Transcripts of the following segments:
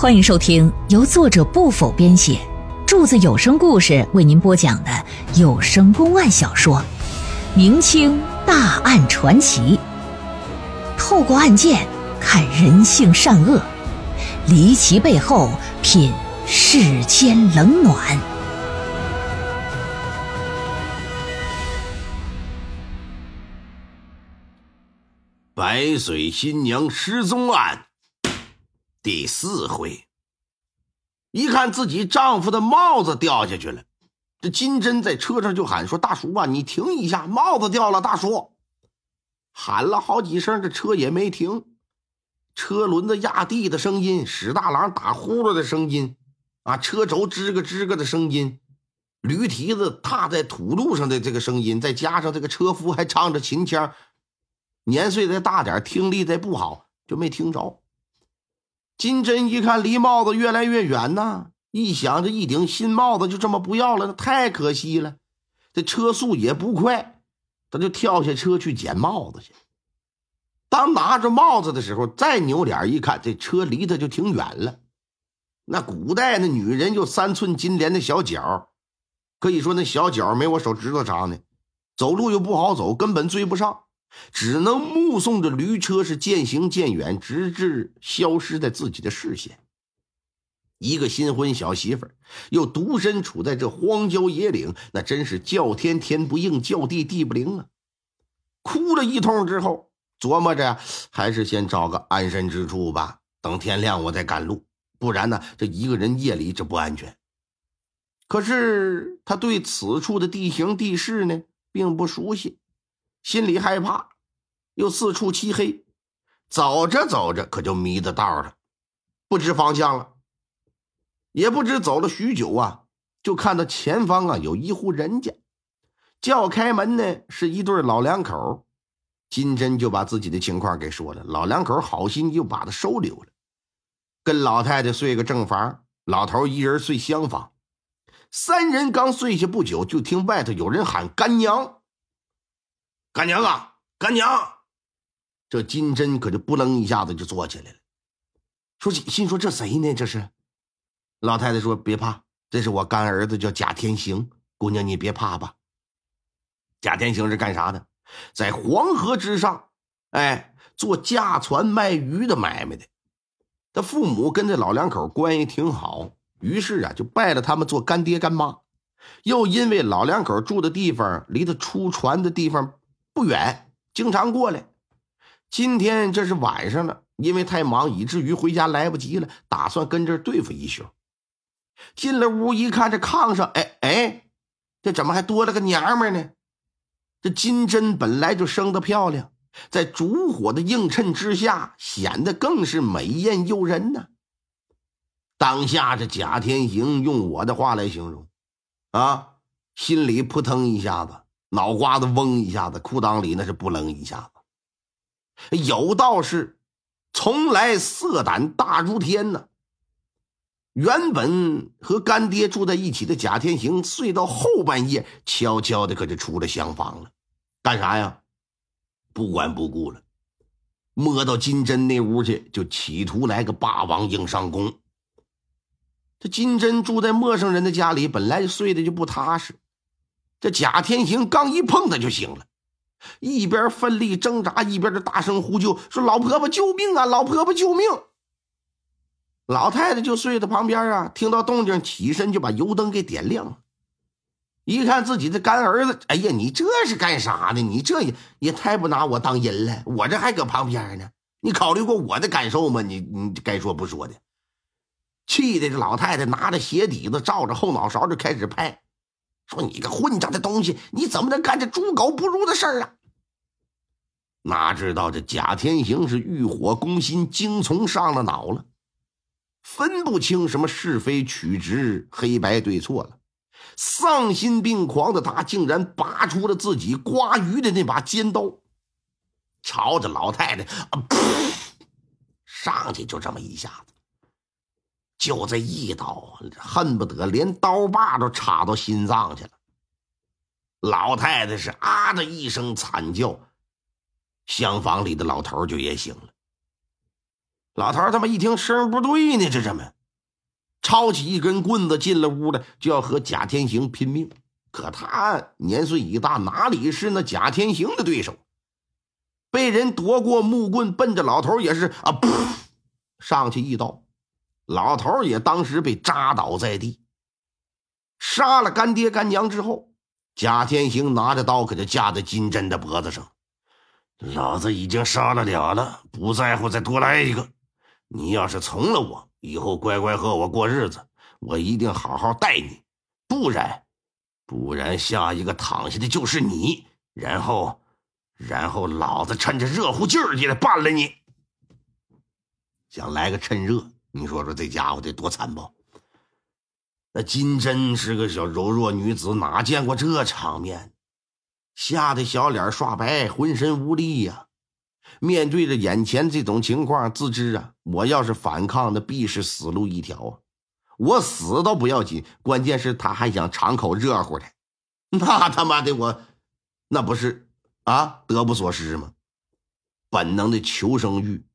欢迎收听由作者不否编写，柱子有声故事为您播讲的有声公案小说《明清大案传奇》，透过案件看人性善恶，离奇背后品世间冷暖。白水新娘失踪案第四回，一看自己丈夫的帽子掉下去了，这金针在车上就喊说：“大叔啊，你停一下，帽子掉了！”大叔喊了好几声，这车也没停。车轮子压地的声音，史大郎打呼噜的声音，啊，车轴吱个吱个的声音，驴蹄子踏在土路上的这个声音，再加上这个车夫还唱着秦腔。年岁再大点，听力再不好，就没听着。金针一看离帽子越来越远呐，一想这一顶新帽子就这么不要了，那太可惜了。这车速也不快，他就跳下车去捡帽子去。当拿着帽子的时候，再扭脸一看，这车离他就挺远了。那古代那女人就三寸金莲的小脚，可以说那小脚没我手指头长呢，走路又不好走，根本追不上。只能目送着驴车是渐行渐远，直至消失在自己的视线。一个新婚小媳妇儿，又独身处在这荒郊野岭，那真是叫天天不应，叫地地不灵啊！哭了一通之后，琢磨着还是先找个安身之处吧，等天亮我再赶路，不然呢，这一个人夜里这不安全。可是他对此处的地形地势呢，并不熟悉。心里害怕，又四处漆黑，走着走着可就迷的道了，不知方向了。也不知走了许久啊，就看到前方啊有一户人家，叫开门呢是一对老两口。金珍就把自己的情况给说了，老两口好心就把他收留了，跟老太太睡个正房，老头一人睡厢房。三人刚睡下不久，就听外头有人喊干娘。干娘啊，干娘！这金针可就不楞一下子就坐起来了，说心说这谁呢？这是老太太说别怕，这是我干儿子叫贾天行。姑娘你别怕吧。贾天行是干啥的？在黄河之上，哎，做驾船卖鱼的买卖的。他父母跟这老两口关系挺好，于是啊就拜了他们做干爹干妈。又因为老两口住的地方离他出船的地方。不远，经常过来。今天这是晚上了，因为太忙，以至于回家来不及了。打算跟这儿对付一宿。进了屋一看，这炕上，哎哎，这怎么还多了个娘们呢？这金针本来就生得漂亮，在烛火的映衬之下，显得更是美艳诱人呢。当下这贾天行用我的话来形容，啊，心里扑腾一下子。脑瓜子嗡一下子，裤裆里那是不楞一下子。有道是，从来色胆大如天呐。原本和干爹住在一起的贾天行，睡到后半夜，悄悄的可就出了厢房了，干啥呀？不管不顾了，摸到金针那屋去，就企图来个霸王硬上弓。这金针住在陌生人的家里，本来睡得就不踏实。这贾天行刚一碰他就醒了，一边奋力挣扎，一边就大声呼救，说：“老婆婆救命啊！老婆婆救命！”老太太就睡在旁边啊，听到动静起身就把油灯给点亮了。一看自己的干儿子，哎呀，你这是干啥呢？你这也也太不拿我当人了！我这还搁旁边呢，你考虑过我的感受吗？你你该说不说的，气的这老太太拿着鞋底子照着后脑勺就开始拍。说你个混账的东西，你怎么能干这猪狗不如的事儿啊？哪知道这贾天行是欲火攻心，精虫上了脑了，分不清什么是非曲直、黑白对错了。丧心病狂的他，竟然拔出了自己刮鱼的那把尖刀，朝着老太太啊，噗，上去就这么一下子。就这一刀，恨不得连刀把都插到心脏去了。老太太是啊的一声惨叫，厢房里的老头就也醒了。老头他妈一听声不对呢，这怎么？抄起一根棍子进了屋了，就要和贾天行拼命。可他年岁已大，哪里是那贾天行的对手？被人夺过木棍，奔着老头也是啊，上去一刀，老头也当时被扎倒在地。杀了干爹干娘之后，贾天行拿着刀可就架在金针的脖子上。老子已经杀了俩了，不在乎再多来一个。你要是从了我，以后乖乖和我过日子，我一定好好待你。不然，不然下一个躺下的就是你。然后。然后老子趁着热乎劲儿就得办了你，想来个趁热，你说说这家伙得多残暴？那金针是个小柔弱女子，哪见过这场面？吓得小脸刷白，浑身无力呀！面对着眼前这种情况，自知啊，我要是反抗，那必是死路一条啊！我死倒不要紧，关键是他还想尝口热乎的，那他妈的我，那不是？啊，得不偿失吗？本能的求生欲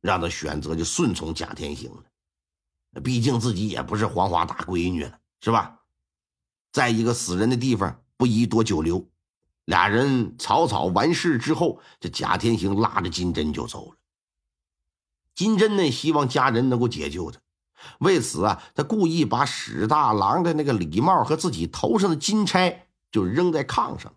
让他选择就顺从贾天行了。毕竟自己也不是黄花大闺女了，是吧？在一个死人的地方不宜多久留。俩人草草完事之后，这贾天行拉着金针就走了。金针呢，希望家人能够解救他，为此啊，他故意把史大郎的那个礼帽和自己头上的金钗就扔在炕上。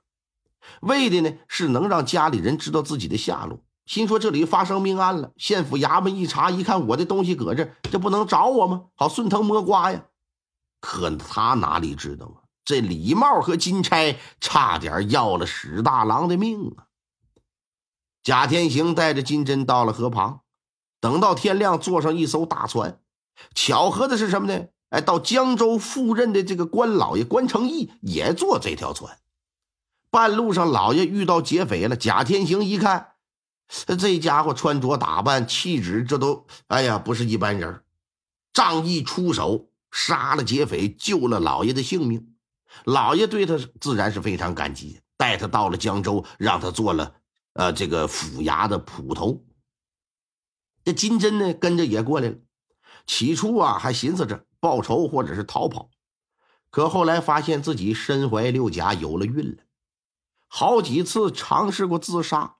为的呢是能让家里人知道自己的下落，心说这里发生命案了，县府衙门一查，一看我的东西搁这，这不能找我吗？好顺藤摸瓜呀。可他哪里知道啊，这礼帽和金钗差点要了史大郎的命啊！贾天行带着金针到了河旁，等到天亮，坐上一艘大船。巧合的是什么呢？哎，到江州赴任的这个关老爷关成义也坐这条船。半路上，老爷遇到劫匪了。贾天行一看，这家伙穿着打扮、气质，这都哎呀，不是一般人。仗义出手，杀了劫匪，救了老爷的性命。老爷对他自然是非常感激，带他到了江州，让他做了呃这个府衙的捕头。这金针呢，跟着也过来了。起初啊，还寻思着报仇或者是逃跑，可后来发现自己身怀六甲，有了孕了。好几次尝试过自杀，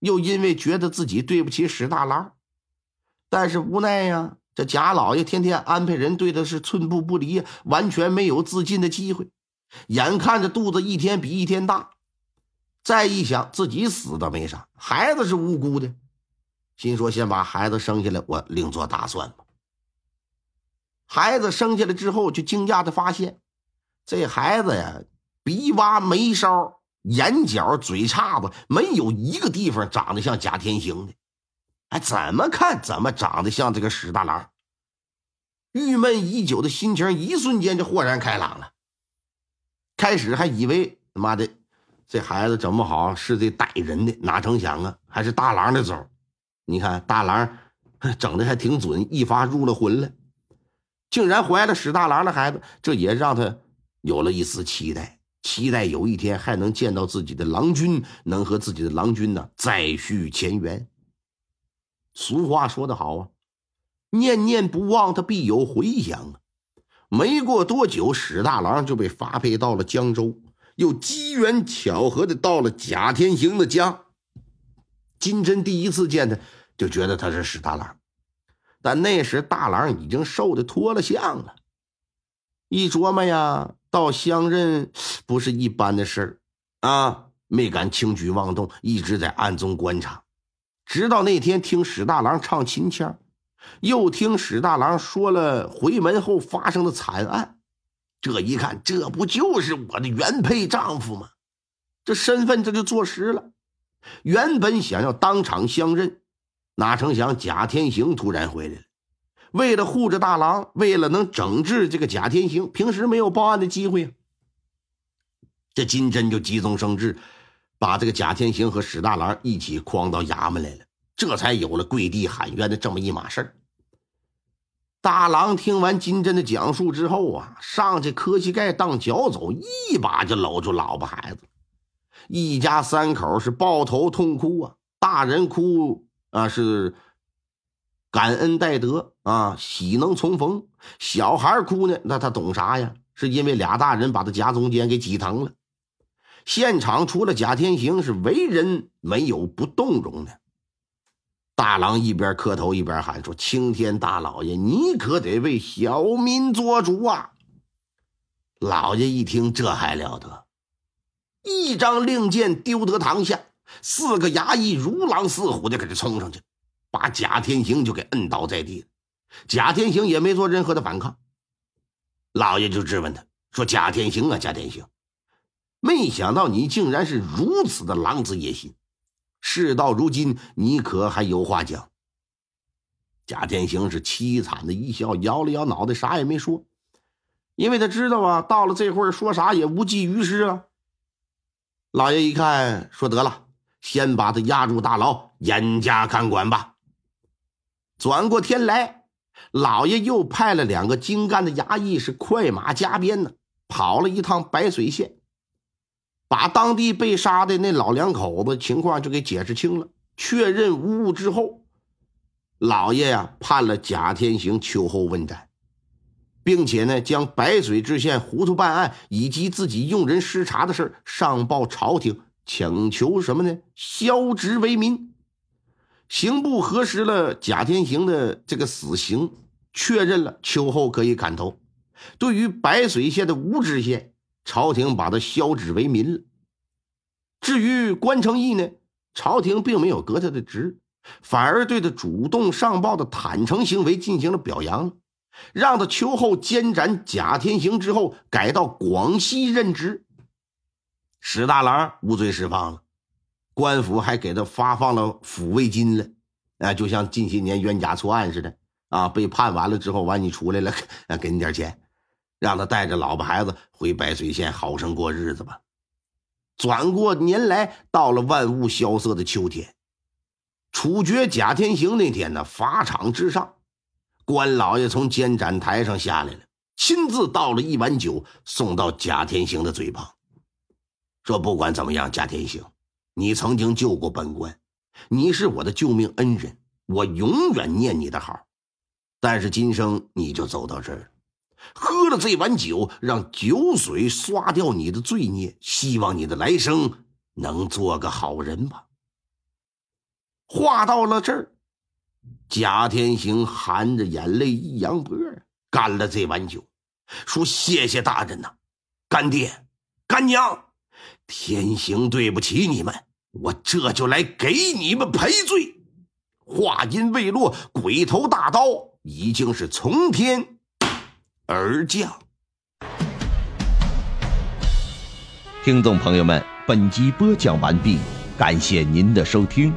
又因为觉得自己对不起史大郎，但是无奈呀，这贾老爷天天安排人对他是寸步不离，完全没有自尽的机会。眼看着肚子一天比一天大，再一想自己死倒没啥，孩子是无辜的，心说先把孩子生下来，我另做打算吧。孩子生下来之后，就惊讶的发现，这孩子呀，鼻洼眉梢。眼角、嘴叉子，没有一个地方长得像贾天行的。哎，怎么看怎么长得像这个史大郎。郁闷已久的心情一瞬间就豁然开朗了。开始还以为他妈的这孩子整不好是这逮人的，哪成想啊，还是大郎的种。你看大郎整的还挺准，一发入了魂了，竟然怀了史大郎的孩子，这也让他有了一丝期待。期待有一天还能见到自己的郎君，能和自己的郎君呢再续前缘。俗话说得好啊，念念不忘，他必有回响啊。没过多久，史大郎就被发配到了江州，又机缘巧合的到了贾天行的家。金针第一次见他，就觉得他是史大郎，但那时大郎已经瘦的脱了相了。一琢磨呀。到相认不是一般的事儿啊，没敢轻举妄动，一直在暗中观察。直到那天听史大郎唱秦腔，又听史大郎说了回门后发生的惨案，这一看，这不就是我的原配丈夫吗？这身份这就坐实了。原本想要当场相认，哪成想贾天行突然回来了。为了护着大郎，为了能整治这个贾天行，平时没有报案的机会啊。这金针就急中生智，把这个贾天行和史大郎一起诓到衙门来了，这才有了跪地喊冤的这么一码事儿。大郎听完金针的讲述之后啊，上去磕膝盖当脚走，一把就搂住老婆孩子，一家三口是抱头痛哭啊，大人哭啊是。感恩戴德啊，喜能重逢。小孩哭呢，那他懂啥呀？是因为俩大人把他夹中间给挤疼了。现场除了贾天行，是为人没有不动容的。大郎一边磕头一边喊说：“青天大老爷，你可得为小民做主啊！”老爷一听，这还了得，一张令箭丢得堂下，四个衙役如狼似虎的给他冲上去。把贾天行就给摁倒在地了，贾天行也没做任何的反抗。老爷就质问他说：“贾天行啊，贾天行，没想到你竟然是如此的狼子野心，事到如今，你可还有话讲？”贾天行是凄惨的一笑，摇了摇脑袋，啥也没说，因为他知道啊，到了这会儿说啥也无济于事啊。老爷一看，说：“得了，先把他押入大牢，严加看管吧。”转过天来，老爷又派了两个精干的衙役，是快马加鞭呢，跑了一趟白水县，把当地被杀的那老两口子情况就给解释清了，确认无误之后，老爷呀判了贾天行秋后问斩，并且呢将白水知县糊涂办案以及自己用人失察的事上报朝廷，请求什么呢？削职为民。刑部核实了贾天行的这个死刑，确认了秋后可以砍头。对于白水县的吴知县，朝廷把他削职为民了。至于关成义呢，朝廷并没有革他的职，反而对他主动上报的坦诚行为进行了表扬，让他秋后监斩贾天行之后改到广西任职。史大郎无罪释放了。官府还给他发放了抚慰金了，啊，就像近些年冤假错案似的啊！被判完了之后，完你出来了，给你点钱，让他带着老婆孩子回白水县好生过日子吧。转过年来，到了万物萧瑟的秋天，处决贾天行那天呢，法场之上，关老爷从监斩台上下来了，亲自倒了一碗酒送到贾天行的嘴旁，说：“不管怎么样，贾天行。”你曾经救过本官，你是我的救命恩人，我永远念你的好。但是今生你就走到这儿，喝了这碗酒，让酒水刷掉你的罪孽。希望你的来生能做个好人吧。话到了这儿，贾天行含着眼泪一扬脖，干了这碗酒，说：“谢谢大人呐，干爹，干娘，天行对不起你们。”我这就来给你们赔罪。话音未落，鬼头大刀已经是从天而降。听众朋友们，本集播讲完毕，感谢您的收听。